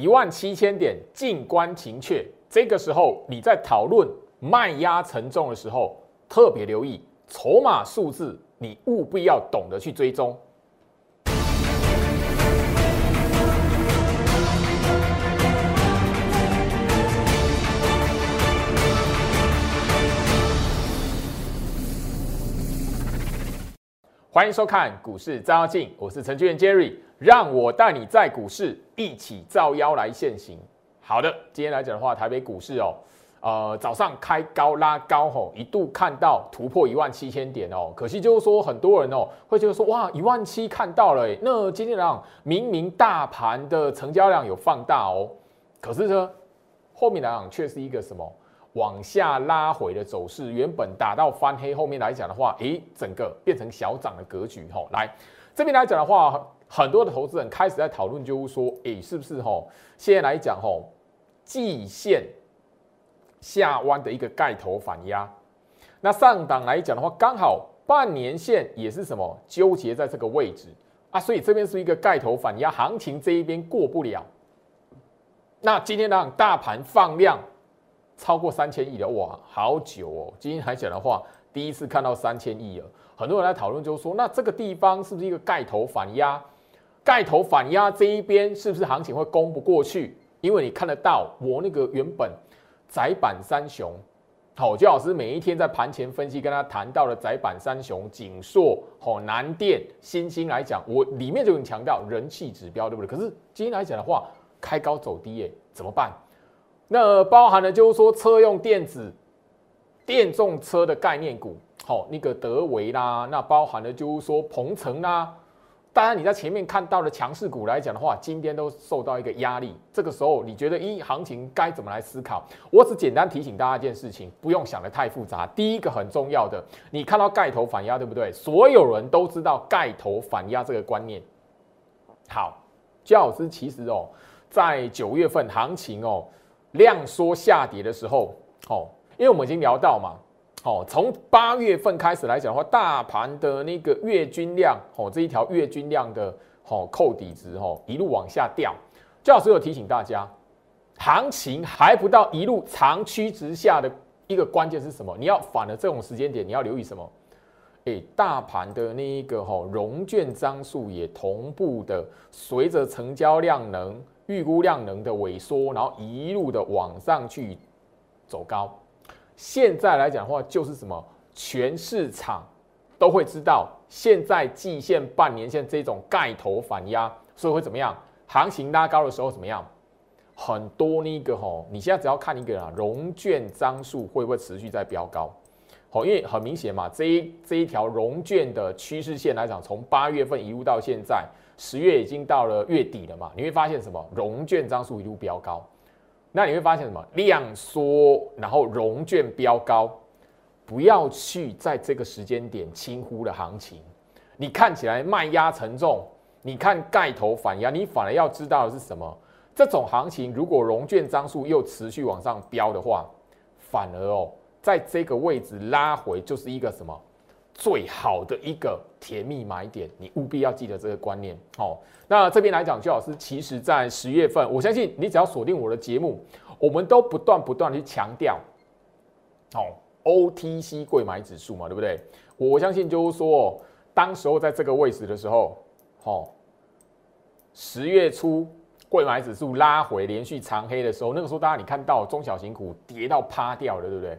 一万七千点静观情却。这个时候你在讨论卖压沉重的时候，特别留意筹码数字，你务必要懂得去追踪。欢迎收看股市照妖镜，我是程序员 Jerry，让我带你在股市一起照妖来现行。好的，今天来讲的话，台北股市哦，呃，早上开高拉高吼，一度看到突破一万七千点哦，可惜就是说很多人哦会觉得说哇一万七看到了，那今天来明明大盘的成交量有放大哦，可是呢后面来讲却是一个什么？往下拉回的走势，原本打到翻黑，后面来讲的话，诶，整个变成小涨的格局吼。来这边来讲的话，很多的投资人开始在讨论，就是说，诶，是不是吼？现在来讲吼，季线下弯的一个盖头反压，那上档来讲的话，刚好半年线也是什么纠结在这个位置啊，所以这边是一个盖头反压，行情这一边过不了。那今天让大盘放量。超过三千亿的哇，好久哦！今天来讲的话，第一次看到三千亿了。很多人在讨论，就是说，那这个地方是不是一个盖头反压？盖头反压这一边是不是行情会攻不过去？因为你看得到我那个原本窄板三雄，好，焦老师每一天在盘前分析跟他谈到了窄板三雄、锦硕、好南电、新兴来讲，我里面就很强调人气指标，对不对？可是今天来讲的话，开高走低，耶，怎么办？那包含了就是说车用电子、电动车的概念股，好，那个德维啦，那包含了就是说鹏程啦。当然你在前面看到的强势股来讲的话，今天都受到一个压力。这个时候你觉得，一行情该怎么来思考？我只简单提醒大家一件事情，不用想的太复杂。第一个很重要的，你看到盖头反压，对不对？所有人都知道盖头反压这个观念。好，焦老师其实哦，在九月份行情哦。量缩下跌的时候，哦，因为我们已经聊到嘛，哦，从八月份开始来讲的话，大盘的那个月均量，哦，这一条月均量的，哦，扣底值，哦，一路往下掉。教师有提醒大家，行情还不到一路长驱直下的一个关键是什么？你要反了这种时间点，你要留意什么？诶，大盘的那一个，哈，融券张数也同步的随着成交量能。预估量能的萎缩，然后一路的往上去走高。现在来讲的话，就是什么？全市场都会知道，现在季线、半年线这种盖头反压，所以会怎么样？行情拉高的时候怎么样？很多那个吼，你现在只要看一个啊，融券张数会不会持续在飙高？好，因为很明显嘛，这一这一条融券的趋势线来讲，从八月份一路到现在。十月已经到了月底了嘛？你会发现什么？融券张数一路飙高，那你会发现什么？量缩，然后融券飙高。不要去在这个时间点轻忽了行情。你看起来卖压沉重，你看盖头反压，你反而要知道的是什么？这种行情如果融券张数又持续往上飙的话，反而哦，在这个位置拉回就是一个什么？最好的一个甜蜜买点，你务必要记得这个观念。好，那这边来讲，邱老师其实在十月份，我相信你只要锁定我的节目，我们都不断不断的去强调，哦，OTC 贵买指数嘛，对不对？我相信就是说，当时候在这个位置的时候，好，十月初贵买指数拉回连续长黑的时候，那个时候大家你看到中小型股跌到趴掉了，对不对？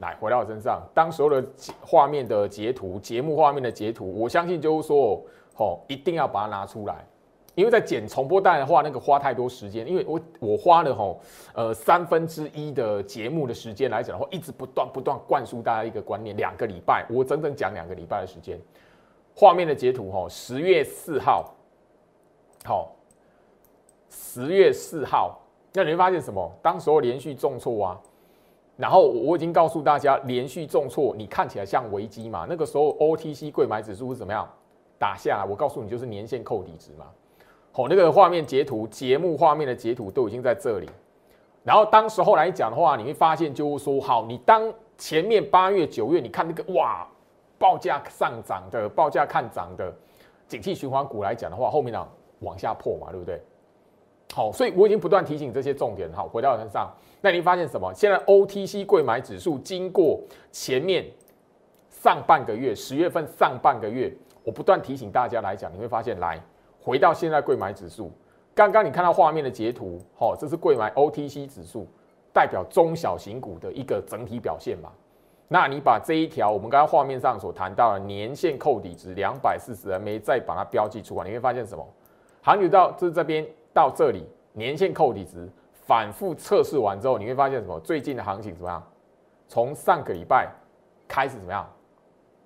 来回到我身上，当时候的画面的截图，节目画面的截图，我相信就是说，吼，一定要把它拿出来，因为在剪重播带的话，那个花太多时间，因为我我花了吼，呃三分之一的节目的时间来讲的话，一直不断不断灌输大家一个观念，两个礼拜，我整整讲两个礼拜的时间，画面的截图，吼，十月四号，好，十月四号，那你会发现什么？当时候连续重挫啊。然后我已经告诉大家，连续重挫，你看起来像危机嘛？那个时候 OTC 贵买指数是怎么样打下来？我告诉你，就是年线扣底值嘛。好，那个画面截图，节目画面的截图都已经在这里。然后当时候来讲的话，你会发现就是说，好，你当前面八月、九月，你看那个哇，报价上涨的，报价看涨的，景气循环股来讲的话，后面呢往下破嘛，对不对？好，所以我已经不断提醒这些重点。好，回到身上，那你发现什么？现在 OTC 贵买指数经过前面上半个月，十月份上半个月，我不断提醒大家来讲，你会发现，来回到现在贵买指数，刚刚你看到画面的截图，好，这是贵买 OTC 指数，代表中小型股的一个整体表现嘛？那你把这一条我们刚刚画面上所谈到的年线扣底值两百四十 MA 再把它标记出来，你会发现什么？行情到这这边。到这里，年线扣底值反复测试完之后，你会发现什么？最近的行情怎么样？从上个礼拜开始怎么样？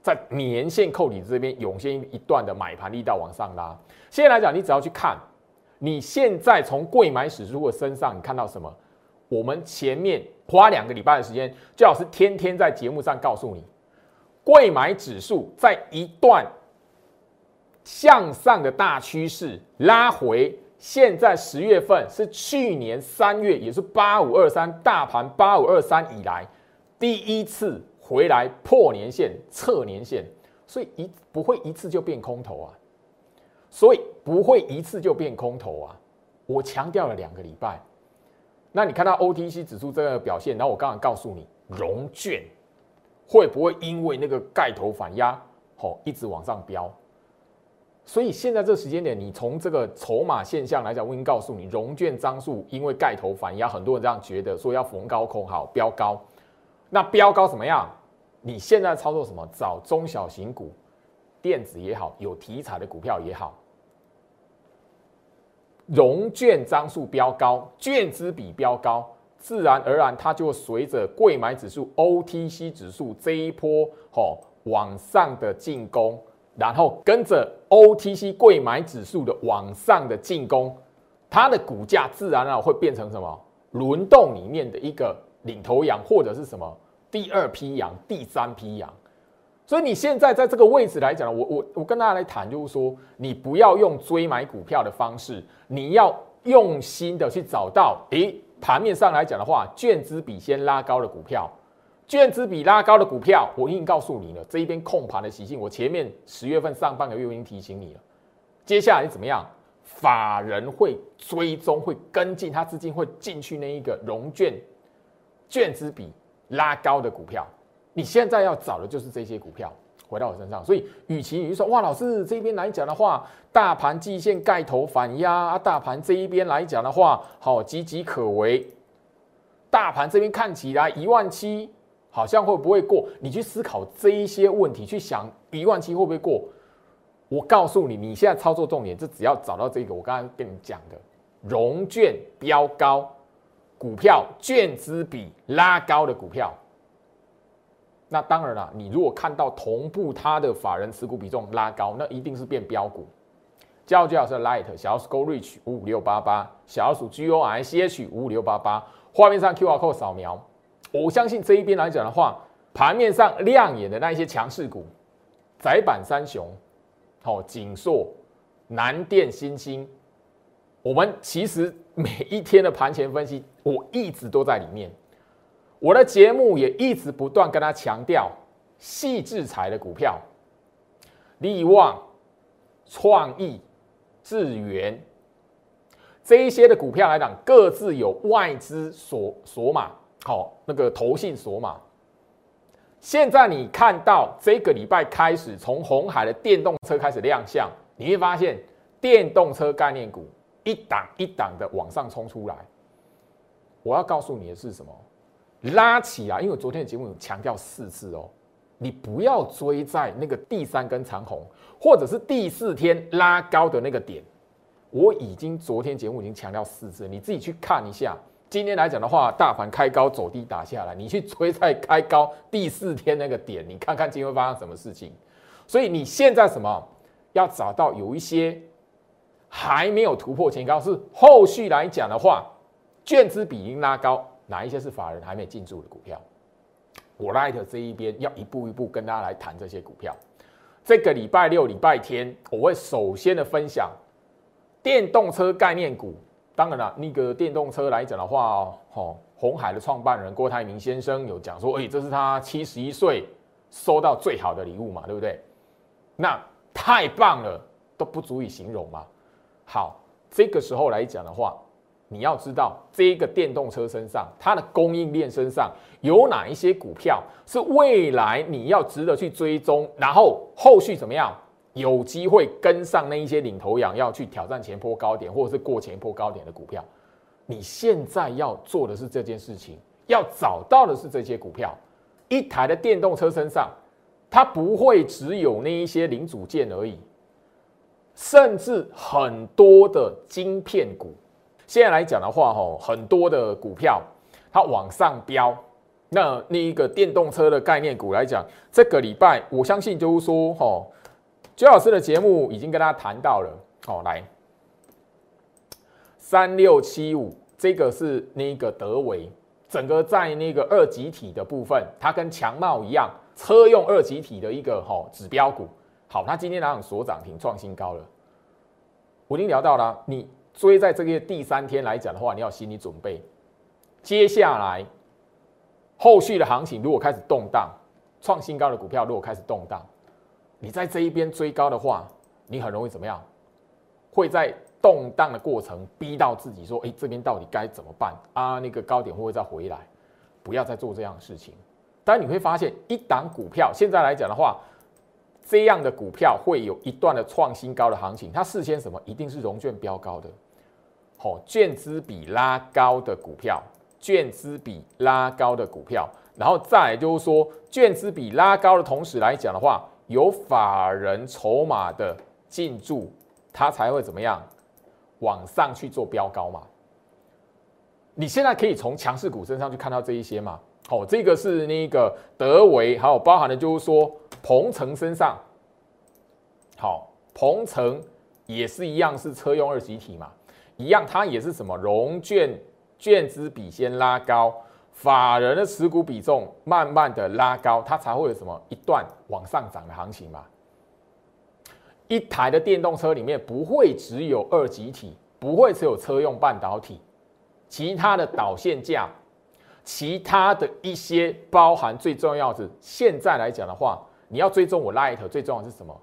在年线扣底值这边涌现一段的买盘力道往上拉。现在来讲，你只要去看，你现在从贵买指数的身上，你看到什么？我们前面花两个礼拜的时间，最好是天天在节目上告诉你，贵买指数在一段向上的大趋势拉回。现在十月份是去年三月，也是八五二三大盘八五二三以来第一次回来破年线、测年线，所以一不会一次就变空头啊，所以不会一次就变空头啊。我强调了两个礼拜，那你看到 OTC 指数这个表现，然后我刚刚告诉你，融券会不会因为那个盖头反压，好一直往上飙？所以现在这时间点，你从这个筹码现象来讲，我已经告诉你，融券张数因为盖头反压，很多人这样觉得，说要逢高空好标高。那标高怎么样？你现在操作什么？找中小型股，电子也好，有题材的股票也好，融券张数标高，券资比标高，自然而然它就随着贵买指数、OTC 指数这一波吼往上的进攻。然后跟着 OTC 贵买指数的往上的进攻，它的股价自然而然会变成什么轮动里面的一个领头羊，或者是什么第二批羊、第三批羊。所以你现在在这个位置来讲，我我我跟大家来谈，就是说你不要用追买股票的方式，你要用心的去找到，诶，盘面上来讲的话，券资比先拉高的股票。券资比拉高的股票，我已经告诉你了。这一边控盘的习性，我前面十月份上半个月我已经提醒你了。接下来怎么样？法人会追踪，会跟进，他资金会进去那一个融券券资比拉高的股票。你现在要找的就是这些股票，回到我身上。所以，与其你说哇，老师这边来讲的话，大盘季线盖头反压啊，大盘这一边来讲的话，好岌岌可危。大盘这边看起来一万七。好像会不会过？你去思考这一些问题，去想一万七会不会过？我告诉你，你现在操作重点，就只要找到这个我刚刚跟你讲的融券标高股票，券资比拉高的股票。那当然了，你如果看到同步它的法人持股比重拉高，那一定是变标股。叫最好是 Light 小老鼠 Go Reach 五五六八八，小老鼠 G O I C H 五五六八八，画面上 Q R code 扫描。我相信这一边来讲的话，盘面上亮眼的那一些强势股，窄板三雄，好，锦硕、南电、新兴，我们其实每一天的盘前分析，我一直都在里面。我的节目也一直不断跟他强调，细制裁的股票，利旺、创意、智源这一些的股票来讲，各自有外资所所码。好，那个投信锁码。现在你看到这个礼拜开始，从红海的电动车开始亮相，你会发现电动车概念股一档一档的往上冲出来。我要告诉你的是什么？拉起来，因为昨天的节目有强调四次哦，你不要追在那个第三根长红，或者是第四天拉高的那个点。我已经昨天节目已经强调四次，你自己去看一下。今天来讲的话，大盘开高走低打下来，你去追在开高第四天那个点，你看看今天会发生什么事情。所以你现在什么要找到有一些还没有突破前高，是后续来讲的话，券资比已经拉高，哪一些是法人还没进驻的股票？我 Light 这一边要一步一步跟大家来谈这些股票。这个礼拜六、礼拜天，我会首先的分享电动车概念股。当然了，那个电动车来讲的话，哦，红海的创办人郭台铭先生有讲说，哎，这是他七十一岁收到最好的礼物嘛，对不对？那太棒了，都不足以形容嘛。好，这个时候来讲的话，你要知道这个电动车身上，它的供应链身上有哪一些股票是未来你要值得去追踪，然后后续怎么样有机会跟上那一些领头羊，要去挑战前坡高点或者是过前坡高点的股票。你现在要做的是这件事情，要找到的是这些股票。一台的电动车身上，它不会只有那一些零组件而已，甚至很多的晶片股。现在来讲的话，吼，很多的股票它往上飙。那那一个电动车的概念股来讲，这个礼拜我相信就是说，吼，周老师的节目已经跟大家谈到了。哦，来三六七五，这个是那个德维，整个在那个二级体的部分，它跟强茂一样，车用二级体的一个吼指标股。好，它今天两所涨停创新高了。我已经聊到了你。追在这个第三天来讲的话，你要心理准备，接下来后续的行情如果开始动荡，创新高的股票如果开始动荡，你在这一边追高的话，你很容易怎么样？会在动荡的过程逼到自己说：“哎，这边到底该怎么办啊？那个高点会不会再回来？”不要再做这样的事情。但你会发现，一档股票现在来讲的话。这样的股票会有一段的创新高的行情，它事先什么？一定是融券飙高的，好，券资比拉高的股票，券资比拉高的股票，然后再就是说，券资比拉高的同时来讲的话，有法人筹码的进驻，它才会怎么样往上去做标高嘛？你现在可以从强势股身上去看到这一些嘛？好，这个是那个德维，还有包含的就是说。鹏程身上，好，鹏程也是一样，是车用二级体嘛，一样，它也是什么融券券资比先拉高，法人的持股比重慢慢的拉高，它才会有什么一段往上涨的行情嘛。一台的电动车里面不会只有二级体，不会只有车用半导体，其他的导线架，其他的一些包含最重要的，现在来讲的话。你要追踪我 Light，最重要是什么？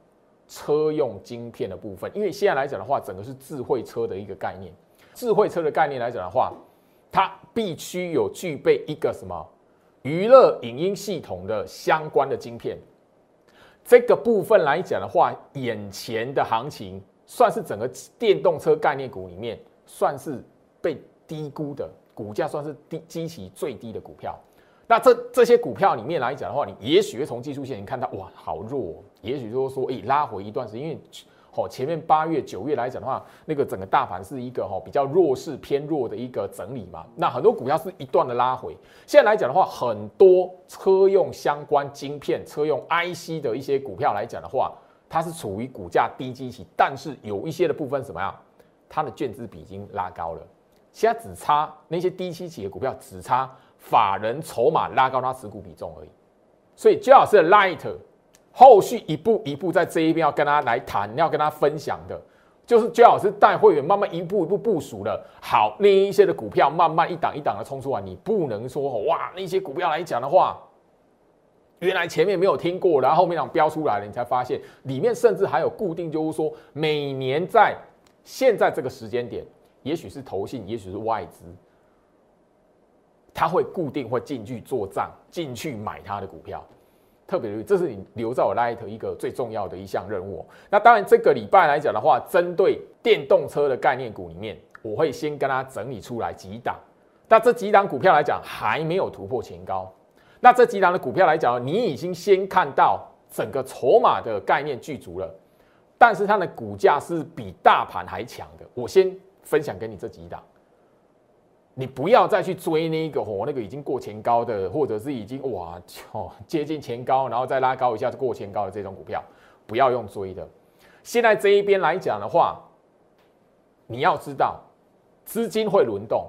车用晶片的部分，因为现在来讲的话，整个是智慧车的一个概念。智慧车的概念来讲的话，它必须有具备一个什么娱乐影音系统的相关的晶片。这个部分来讲的话，眼前的行情算是整个电动车概念股里面算是被低估的股价，算是低基期最低的股票。那这这些股票里面来讲的话，你也许会从技术线你看到哇，好弱。也许就是说，诶，拉回一段时间，因为好，前面八月、九月来讲的话，那个整个大盘是一个哈比较弱势、偏弱的一个整理嘛。那很多股票是一段的拉回。现在来讲的话，很多车用相关晶片、车用 IC 的一些股票来讲的话，它是处于股价低基期，但是有一些的部分什么呀？它的券资比已经拉高了，现在只差那些低基期的股票，只差。法人筹码拉高它持股比重而已，所以焦老师的 Light 后续一步一步在这一边要跟他来谈，要跟他分享的，就是最好是带会员慢慢一步一步部署了。好，那一些的股票慢慢一档一档的冲出来，你不能说哇，那些股票来讲的话，原来前面没有听过，然后后面讲标出来了，你才发现里面甚至还有固定，就是说每年在现在这个时间点，也许是投信，也许是外资。他会固定会进去做账，进去买他的股票，特别是这是你留在我 Light 一个最重要的一项任务。那当然，这个礼拜来讲的话，针对电动车的概念股里面，我会先跟大家整理出来几档。那这几档股票来讲，还没有突破前高。那这几档的股票来讲，你已经先看到整个筹码的概念具足了，但是它的股价是比大盘还强的。我先分享给你这几档。你不要再去追那个哦，那个已经过前高的，或者是已经哇哦接近前高，然后再拉高一下过前高的这种股票，不要用追的。现在这一边来讲的话，你要知道资金会轮动，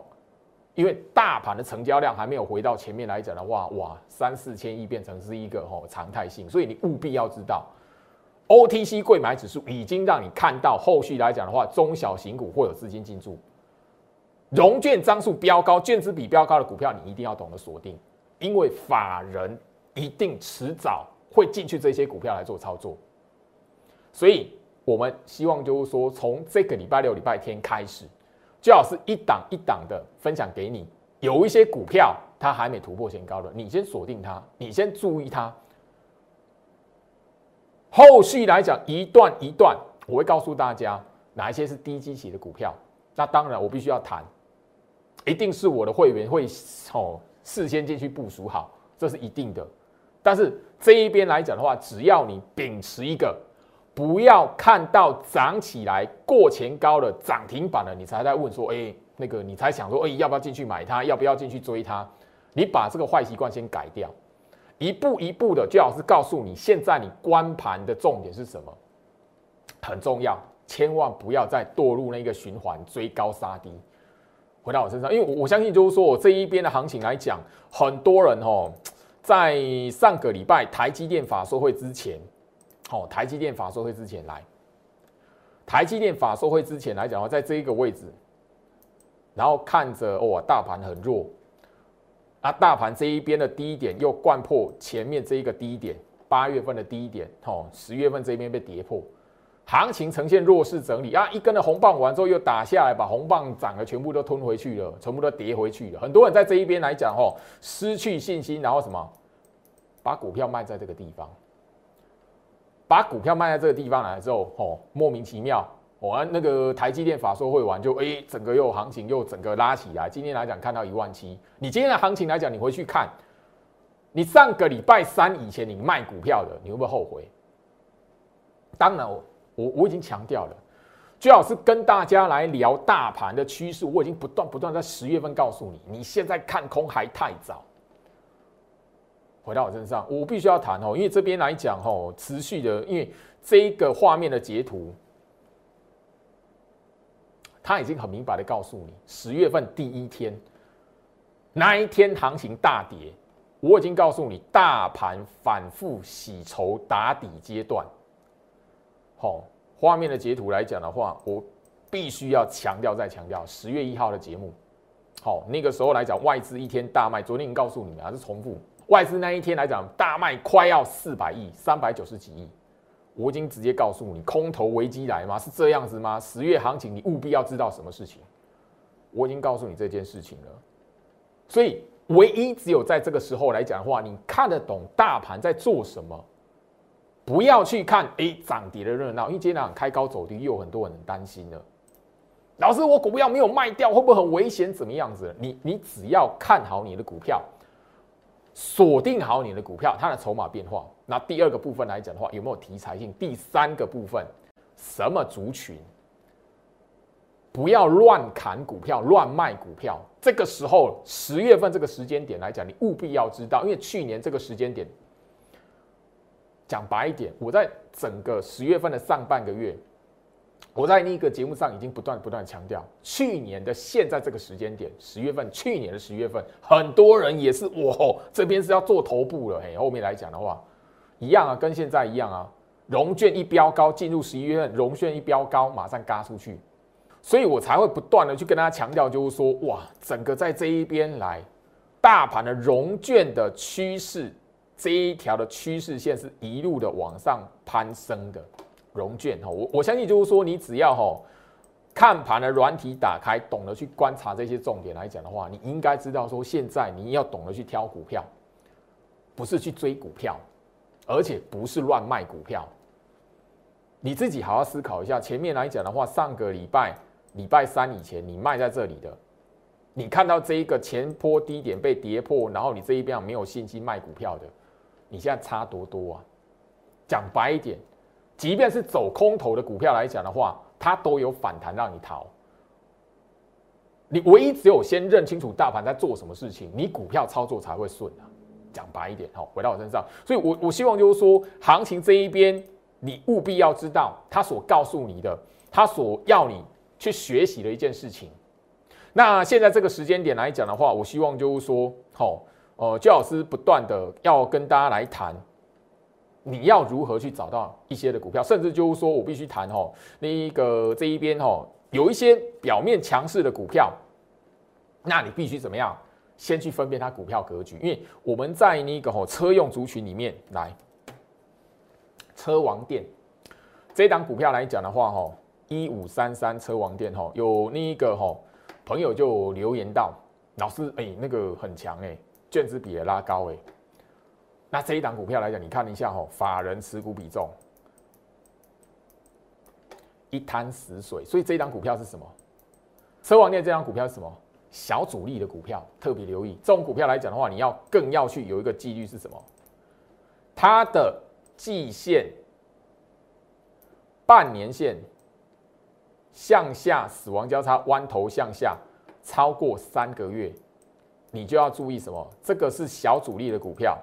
因为大盘的成交量还没有回到前面来讲的话，哇三四千亿变成是一个哦常态性，所以你务必要知道，OTC 贵买指数已经让你看到后续来讲的话，中小型股会有资金进驻。融券张数标高、券资比标高的股票，你一定要懂得锁定，因为法人一定迟早会进去这些股票来做操作。所以，我们希望就是说，从这个礼拜六、礼拜天开始，最好是一档一档的分享给你。有一些股票它还没突破前高的，你先锁定它，你先注意它。后续来讲一段一段，我会告诉大家哪一些是低基期的股票。那当然我必须要谈，一定是我的会员会哦事先进去部署好，这是一定的。但是这一边来讲的话，只要你秉持一个，不要看到涨起来过前高的涨停板了，你才在问说，哎。那个你才想说，哎，要不要进去买它？要不要进去追它？你把这个坏习惯先改掉，一步一步的，最好是告诉你，现在你关盘的重点是什么？很重要，千万不要再堕入那个循环，追高杀低。回到我身上，因为我我相信，就是说我这一边的行情来讲，很多人哦，在上个礼拜台积电法说会之前，哦，台积电法说会之前来，台积电法说会之前来讲的话，在这一个位置。然后看着哦，大盘很弱，啊，大盘这一边的低点又贯破前面这一个低点，八月份的低点，哦，十月份这边被跌破，行情呈现弱势整理啊，一根的红棒完之后又打下来，把红棒涨的全部都吞回去了，全部都跌回去了。很多人在这一边来讲，哦，失去信心，然后什么，把股票卖在这个地方，把股票卖在这个地方来之后，哦，莫名其妙。我那个台积电法说会完就哎，整个又行情又整个拉起来。今天来讲看到一万七，你今天的行情来讲，你回去看，你上个礼拜三以前你卖股票的，你会不会后悔？当然，我我我已经强调了，最好是跟大家来聊大盘的趋势。我已经不断不断在十月份告诉你，你现在看空还太早。回到我身上，我必须要谈哦，因为这边来讲哦，持续的，因为这一个画面的截图。他已经很明白的告诉你，十月份第一天那一天行情大跌，我已经告诉你，大盘反复洗筹打底阶段。好，画面的截图来讲的话，我必须要强调再强调，十月一号的节目，好，那个时候来讲，外资一天大卖，昨天已经告诉你们，还是重复，外资那一天来讲，大卖快要四百亿，三百九十几亿。我已经直接告诉你，空头危机来吗？是这样子吗？十月行情，你务必要知道什么事情。我已经告诉你这件事情了。所以，唯一只有在这个时候来讲的话，你看得懂大盘在做什么，不要去看哎涨跌的热闹，因为今天开高走低，又有很多人担心了。老师，我股票没有卖掉，会不会很危险？怎么样子？你你只要看好你的股票。锁定好你的股票，它的筹码变化。那第二个部分来讲的话，有没有题材性？第三个部分，什么族群？不要乱砍股票，乱卖股票。这个时候，十月份这个时间点来讲，你务必要知道，因为去年这个时间点，讲白一点，我在整个十月份的上半个月。我在那个节目上已经不断不断强调，去年的现在这个时间点，十月份，去年的十月份，很多人也是，我这边是要做头部了，嘿，后面来讲的话，一样啊，跟现在一样啊，融券一飙高，进入十一月份，融券一飙高，马上嘎出去，所以我才会不断的去跟大家强调，就是说，哇，整个在这一边来，大盘的融券的趋势，这一条的趋势线是一路的往上攀升的。融券哈，我我相信就是说，你只要哈看盘的软体打开，懂得去观察这些重点来讲的话，你应该知道说，现在你要懂得去挑股票，不是去追股票，而且不是乱卖股票。你自己好好思考一下，前面来讲的话，上个礼拜礼拜三以前你卖在这里的，你看到这一个前坡低点被跌破，然后你这一边没有信心卖股票的，你现在差多多啊？讲白一点。即便是走空头的股票来讲的话，它都有反弹让你逃。你唯一只有先认清楚大盘在做什么事情，你股票操作才会顺啊。讲白一点，好，回到我身上，所以我我希望就是说，行情这一边你务必要知道他所告诉你的，他所要你去学习的一件事情。那现在这个时间点来讲的话，我希望就是说，好，呃，焦老师不断的要跟大家来谈。你要如何去找到一些的股票，甚至就是说我必须谈哈，那一个这一边哈，有一些表面强势的股票，那你必须怎么样？先去分辨它股票格局，因为我们在那个哈车用族群里面来，车王店这档股票来讲的话哈，一五三三车王店哈，有那一个哈朋友就留言到，老师，哎，那个很强哎，卷资比也拉高哎。那这一档股票来讲，你看一下哈，法人持股比重一滩死水，所以这一档股票是什么？车王店这张股票是什么？小主力的股票，特别留意这种股票来讲的话，你要更要去有一个纪律是什么？它的季线、半年线。向下死亡交叉弯头向下超过三个月，你就要注意什么？这个是小主力的股票，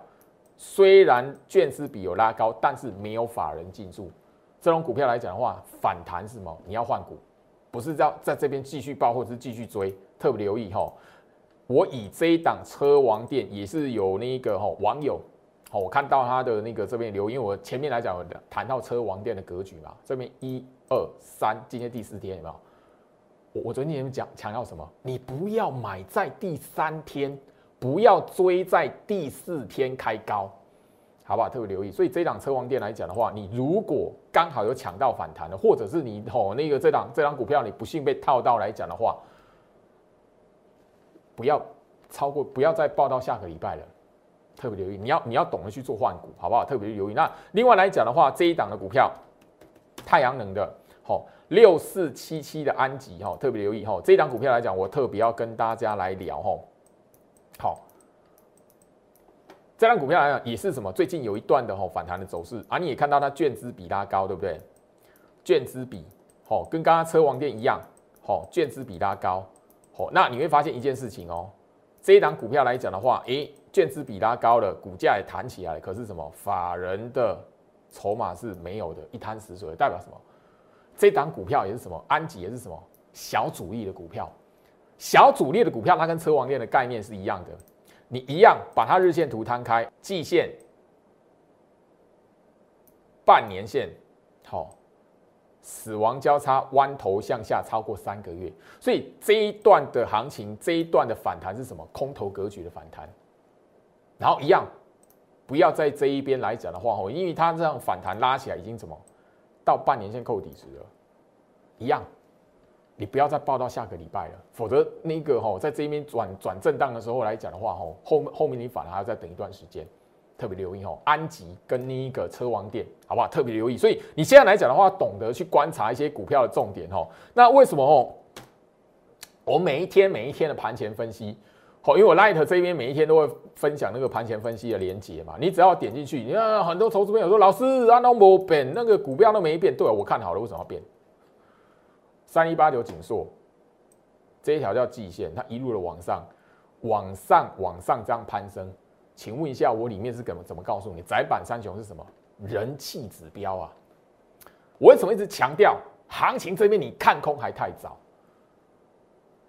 虽然券资比有拉高，但是没有法人进驻。这种股票来讲的话，反弹是什么？你要换股，不是要在这边继续报或者是继续追。特别留意哈，我以这一档车王店也是有那个哈网友。好，我看到他的那个这边留言，我前面来讲谈到车王店的格局嘛，这边一二三，今天第四天有没有？我我昨天讲强调什么？你不要买在第三天，不要追在第四天开高，好不好？特别留意。所以这档车王店来讲的话，你如果刚好有抢到反弹的，或者是你哦那个这档这档股票你不幸被套到来讲的话，不要超过，不要再报到下个礼拜了。特别留意，你要你要懂得去做换股，好不好？特别留意。那另外来讲的话，这一档的股票，太阳能的，好六四七七的安吉，哈，特别留意，哈，这档股票来讲，我特别要跟大家来聊，哈，好，这档股票来讲也是什么？最近有一段的哈反弹的走势啊，你也看到它券资比拉高，对不对？券资比，好，跟刚刚车王店一样，好，券资比拉高，好，那你会发现一件事情哦，这一档股票来讲的话，诶。券资比拉高了，股价也弹起来。可是什么？法人的筹码是没有的，一滩死水。代表什么？这档股票也是什么？安吉也是什么？小主力的股票。小主力的股票，它跟车王链的概念是一样的。你一样把它日线图摊开，季线、半年线，好，死亡交叉弯头向下超过三个月。所以这一段的行情，这一段的反弹是什么？空头格局的反弹。然后一样，不要在这一边来讲的话吼，因为它这样反弹拉起来已经怎么到半年线扣底值了，一样，你不要再报到下个礼拜了，否则那个吼在这一边转转震荡的时候来讲的话吼，后后面你反而还要再等一段时间，特别留意吼，安吉跟那个车王店好不好？特别留意，所以你现在来讲的话，懂得去观察一些股票的重点吼，那为什么吼？我每一天每一天的盘前分析。因为我 Light 这边每一天都会分享那个盘前分析的连接嘛，你只要点进去，你看很多投资朋友说，老师啊，那没变，那个股票都没变，对，我看好了，为什么要变？三一八九紧缩，这一条叫季线，它一路的往上，往上，往上这样攀升，请问一下，我里面是怎么怎么告诉你？窄板三雄是什么？人气指标啊！我为什么一直强调行情这边你看空还太早？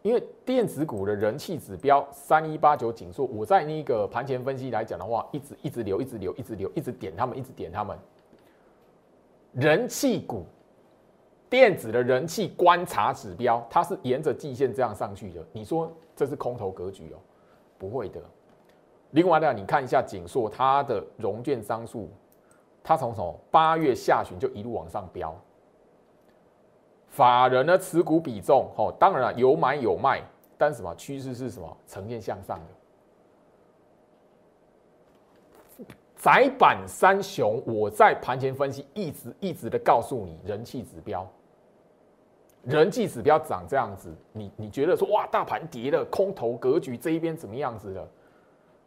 因为电子股的人气指标三一八九紧缩，我在那个盘前分析来讲的话，一直一直留，一直留，一直留，一直点他们，一直点他们。人气股，电子的人气观察指标，它是沿着季线这样上去的。你说这是空头格局哦？不会的。另外呢，你看一下锦硕，它的融券商数，它从什么八月下旬就一路往上飙。法人的持股比重，哦，当然了，有买有卖，但什么趋势是什么？呈现向上的。窄板三雄，我在盘前分析一直一直的告诉你，人气指标，人气指标涨这样子，你你觉得说哇，大盘跌了，空头格局这一边怎么样子的？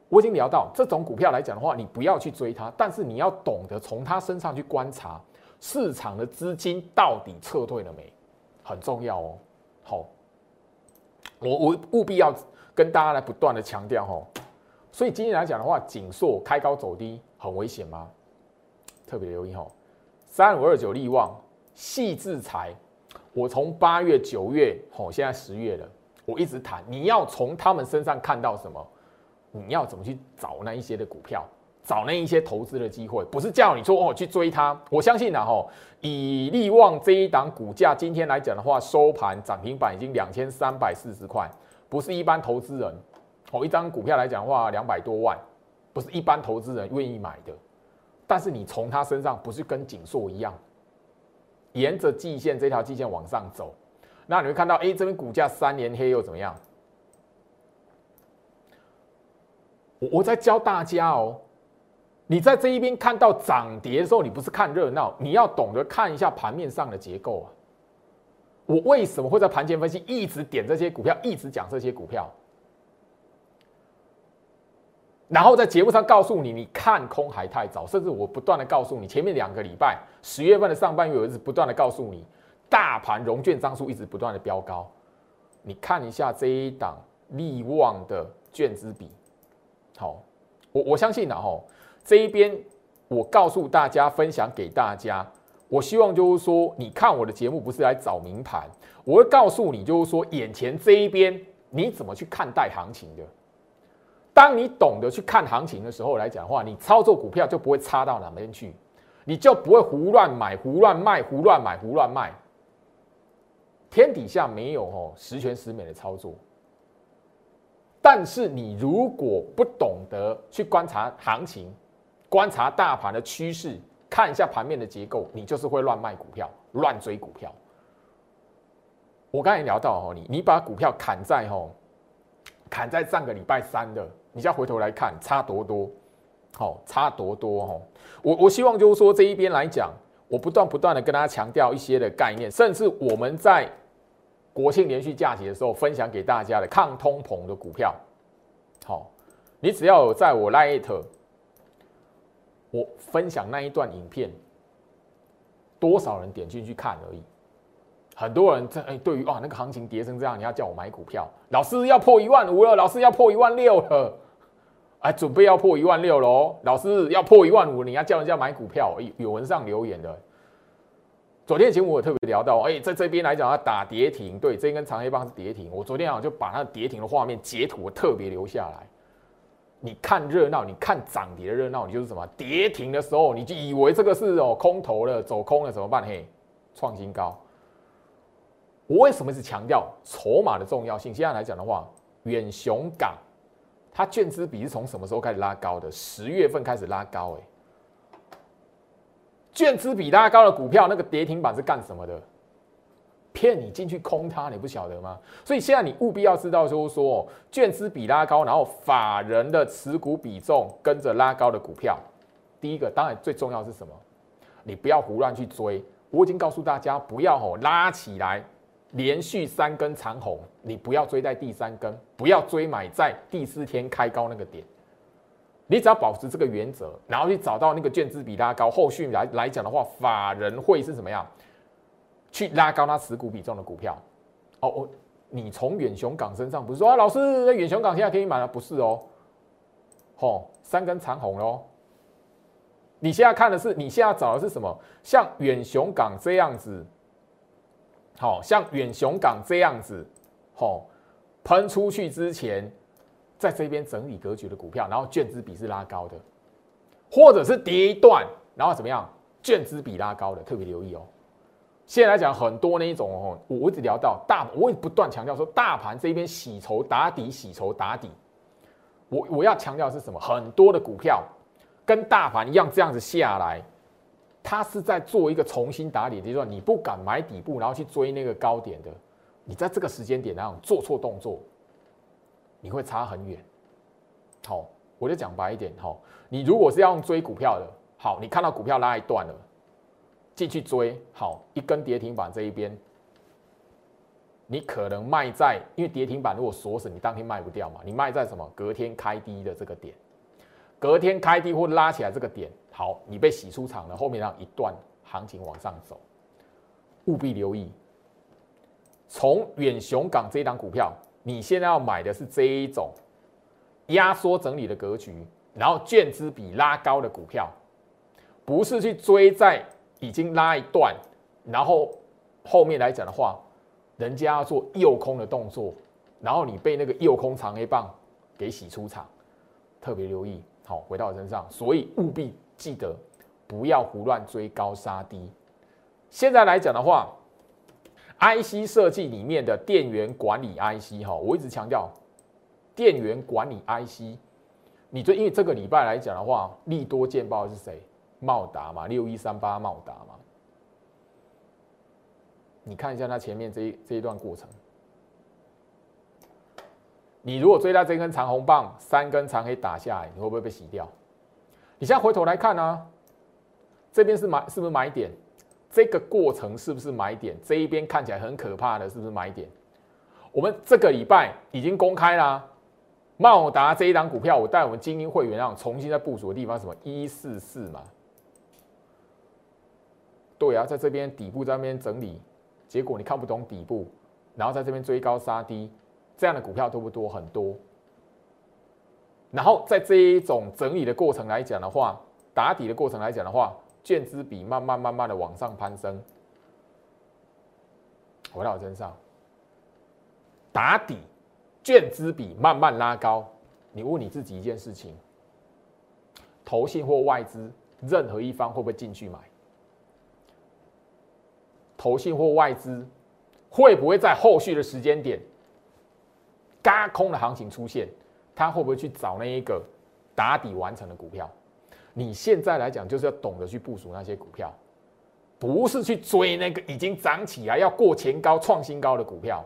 我已经聊到这种股票来讲的话，你不要去追它，但是你要懂得从它身上去观察。市场的资金到底撤退了没？很重要哦。好，我我务必要跟大家来不断的强调哦。所以今天来讲的话，紧缩开高走低很危险吗？特别留意哦。三五二九利旺细制裁，我从八月九月吼，现在十月了，我一直谈，你要从他们身上看到什么？你要怎么去找那一些的股票？找那一些投资的机会，不是叫你说哦去追它。我相信呢，吼，以利旺这一档股价今天来讲的话，收盘涨停板已经两千三百四十块，不是一般投资人哦，一张股票来讲的话，两百多万，不是一般投资人愿意买的。但是你从他身上不是跟锦硕一样，沿着季线这条季线往上走，那你会看到，哎，这边股价三连黑又怎么样？我我在教大家哦，你在这一边看到涨跌的时候，你不是看热闹，你要懂得看一下盘面上的结构啊。我为什么会在盘前分析一直点这些股票，一直讲这些股票？然后在节目上告诉你，你看空还太早，甚至我不断的告诉你，前面两个礼拜，十月份的上半月，我一直不断的告诉你，大盘融券张数一直不断的飙高。你看一下这一档利旺的券资比，好，我我相信呢，吼，这一边我告诉大家，分享给大家，我希望就是说，你看我的节目不是来找名盘，我会告诉你，就是说，眼前这一边你怎么去看待行情的。当你懂得去看行情的时候来讲话，你操作股票就不会差到哪边去，你就不会胡乱买、胡乱卖、胡乱买、胡乱卖。天底下没有哦十全十美的操作，但是你如果不懂得去观察行情、观察大盘的趋势、看一下盘面的结构，你就是会乱卖股票、乱追股票。我刚才聊到哦，你你把股票砍在哦，砍在上个礼拜三的。你再回头来看，差多多，好，差多多哈。我我希望就是说这一边来讲，我不断不断的跟大家强调一些的概念，甚至我们在国庆连续假期的时候分享给大家的抗通膨的股票，好，你只要在我 Lite，我分享那一段影片，多少人点进去看而已。很多人在哎，对于啊那个行情跌成这样，你要叫我买股票，老师要破一万五了，老师要破一万六了。哎，准备要破一万六喽！老师要破一万五，你要叫人家买股票。有有文上留言的，昨天节目我特别聊到，哎，在这边来讲要打跌停，对，这根长黑棒是跌停。我昨天啊就把那跌停的画面截图特别留下来。你看热闹，你看涨跌的热闹，你就是什么跌停的时候，你就以为这个是哦空头了，走空了怎么办？嘿，创新高。我为什么是强调筹码的重要性？现在来讲的话，远雄港。它券资比是从什么时候开始拉高的？十月份开始拉高，哎，券资比拉高的股票，那个跌停板是干什么的？骗你进去空它，你不晓得吗？所以现在你务必要知道，就是说，券资比拉高，然后法人的持股比重跟着拉高的股票，第一个当然最重要是什么？你不要胡乱去追。我已经告诉大家，不要吼拉起来。连续三根长红，你不要追在第三根，不要追买在第四天开高那个点。你只要保持这个原则，然后去找到那个券资比拉高，后续来来讲的话，法人会是怎么样去拉高它持股比重的股票？哦哦，你从远雄港身上不是说啊，老师远雄港现在可以买了？不是哦，吼三根长红喽。你现在看的是，你现在找的是什么？像远雄港这样子。好像远雄港这样子，好喷出去之前，在这边整理格局的股票，然后券资比是拉高的，或者是跌一段，然后怎么样，券资比拉高的，特别留意哦。现在来讲，很多那一种哦，我一直聊到大，我也不断强调说，大盘这边洗筹打底，洗筹打底。我我要强调是什么？很多的股票跟大盘一样，这样子下来。它是在做一个重新打理的阶段，你不敢买底部，然后去追那个高点的，你在这个时间点那种做错动作，你会差很远。好，我就讲白一点，好，你如果是要用追股票的，好，你看到股票拉一段了，进去追，好，一根跌停板这一边，你可能卖在，因为跌停板如果锁死，你当天卖不掉嘛，你卖在什么？隔天开低的这个点，隔天开低或拉起来这个点。好，你被洗出场了，后面让一段行情往上走，务必留意。从远雄港这一档股票，你现在要买的是这一种压缩整理的格局，然后券资比拉高的股票，不是去追在已经拉一段，然后后面来讲的话，人家要做诱空的动作，然后你被那个诱空长黑棒给洗出场，特别留意。好，回到我身上，所以务必。记得不要胡乱追高杀低。现在来讲的话，IC 设计里面的电源管理 IC 哈，我一直强调电源管理 IC。你就因为这个礼拜来讲的话，利多见报是谁？茂达嘛，六一三八茂达嘛。你看一下它前面这一这一段过程。你如果追到这根长红棒，三根长黑打下来，你会不会被洗掉？你现在回头来看呢，这边是买是不是买点？这个过程是不是买点？这一边看起来很可怕的，是不是买点？我们这个礼拜已经公开啦，茂达这一档股票，我带我们精英会员让重新在部署的地方，什么一四四嘛？对啊，在这边底部在那边整理，结果你看不懂底部，然后在这边追高杀低。这样的股票多不多？很多。然后在这一种整理的过程来讲的话，打底的过程来讲的话，券资比慢慢慢慢的往上攀升。回到我身上，打底，券资比慢慢拉高。你问你自己一件事情：投信或外资任何一方会不会进去买？投信或外资会不会在后续的时间点？嘎空的行情出现，他会不会去找那一个打底完成的股票？你现在来讲，就是要懂得去部署那些股票，不是去追那个已经涨起来要过前高、创新高的股票。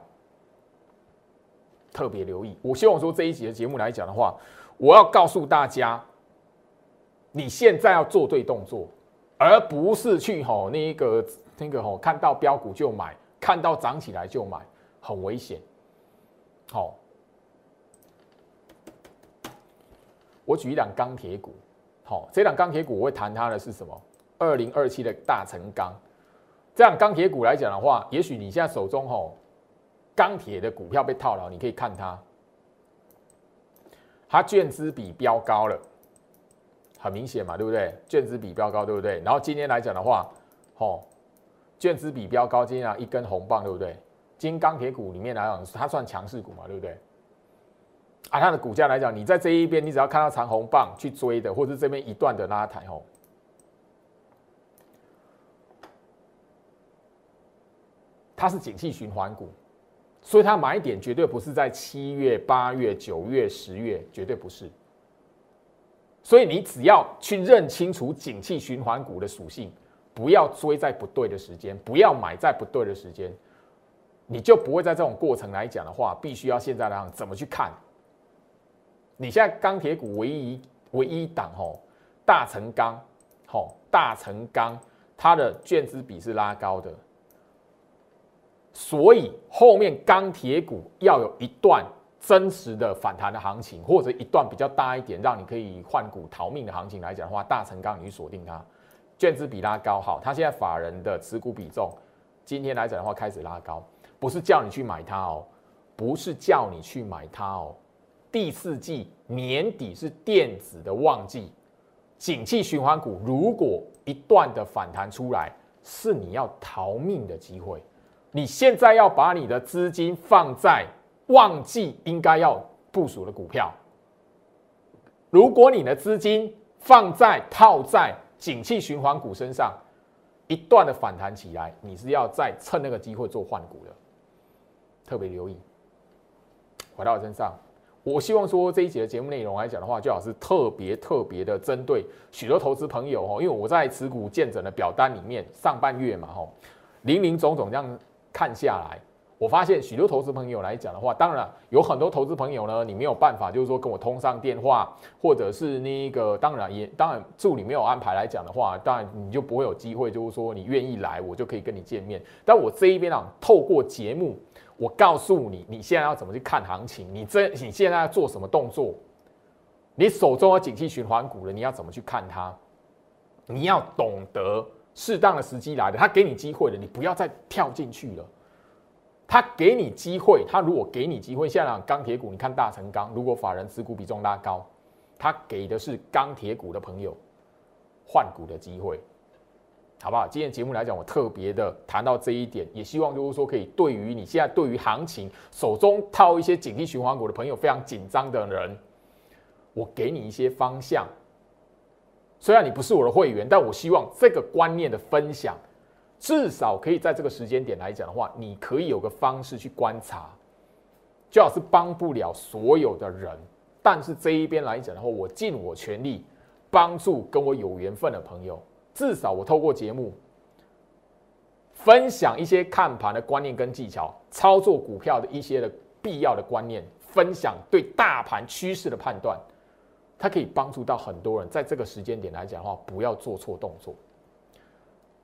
特别留意，我希望说这一集的节目来讲的话，我要告诉大家，你现在要做对动作，而不是去吼那一个那个吼看到标股就买，看到涨起来就买，很危险。好。我举一档钢铁股，好，这档钢铁股我会谈它的是什么？二零二七的大成钢，这样钢铁股来讲的话，也许你现在手中吼钢铁的股票被套牢，你可以看它，它券资比标高了，很明显嘛，对不对？卷资比标高，对不对？然后今天来讲的话，吼券资比标高，今天啊一根红棒，对不对？今钢铁股里面来讲，它算强势股嘛，对不对？啊，它的股价来讲，你在这一边，你只要看到长红棒去追的，或者这边一段的拉抬哦，它是景气循环股，所以它买点绝对不是在七月、八月、九月、十月，绝对不是。所以你只要去认清楚景气循环股的属性，不要追在不对的时间，不要买在不对的时间，你就不会在这种过程来讲的话，必须要现在来讲怎么去看。你现在钢铁股唯一唯一档吼，大成钢，吼大成钢，它的卷资比是拉高的，所以后面钢铁股要有一段真实的反弹的行情，或者一段比较大一点，让你可以换股逃命的行情来讲的话，大成钢你锁定它，卷资比拉高，好，它现在法人的持股比重今天来讲的话开始拉高，不是叫你去买它哦，不是叫你去买它哦。第四季年底是电子的旺季，景气循环股如果一段的反弹出来，是你要逃命的机会。你现在要把你的资金放在旺季应该要部署的股票。如果你的资金放在套在景气循环股身上，一段的反弹起来，你是要再趁那个机会做换股的，特别留意。回到我身上。我希望说这一节的节目内容来讲的话，最好是特别特别的针对许多投资朋友哦，因为我在持股见证的表单里面，上半月嘛吼，零零总总这样看下来，我发现许多投资朋友来讲的话，当然有很多投资朋友呢，你没有办法就是说跟我通上电话，或者是那个当然也当然助理没有安排来讲的话，当然你就不会有机会就是说你愿意来，我就可以跟你见面。但我这一边啊，透过节目。我告诉你，你现在要怎么去看行情？你这你现在要做什么动作？你手中有景气循环股了，你要怎么去看它？你要懂得适当的时机来的，他给你机会了，你不要再跳进去了。他给你机会，他如果给你机会，现在钢铁股，你看大成钢，如果法人持股比重拉高，他给的是钢铁股的朋友换股的机会。好不好？今天节目来讲，我特别的谈到这一点，也希望就是说，可以对于你现在对于行情手中套一些景气循环股的朋友非常紧张的人，我给你一些方向。虽然你不是我的会员，但我希望这个观念的分享，至少可以在这个时间点来讲的话，你可以有个方式去观察。最好是帮不了所有的人，但是这一边来讲的话，我尽我全力帮助跟我有缘分的朋友。至少我透过节目，分享一些看盘的观念跟技巧，操作股票的一些的必要的观念，分享对大盘趋势的判断，它可以帮助到很多人。在这个时间点来讲的话，不要做错动作。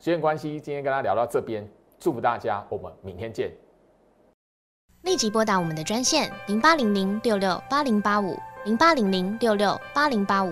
时间关系，今天跟大家聊到这边，祝福大家，我们明天见。立即拨打我们的专线零八零零六六八零八五零八零零六六八零八五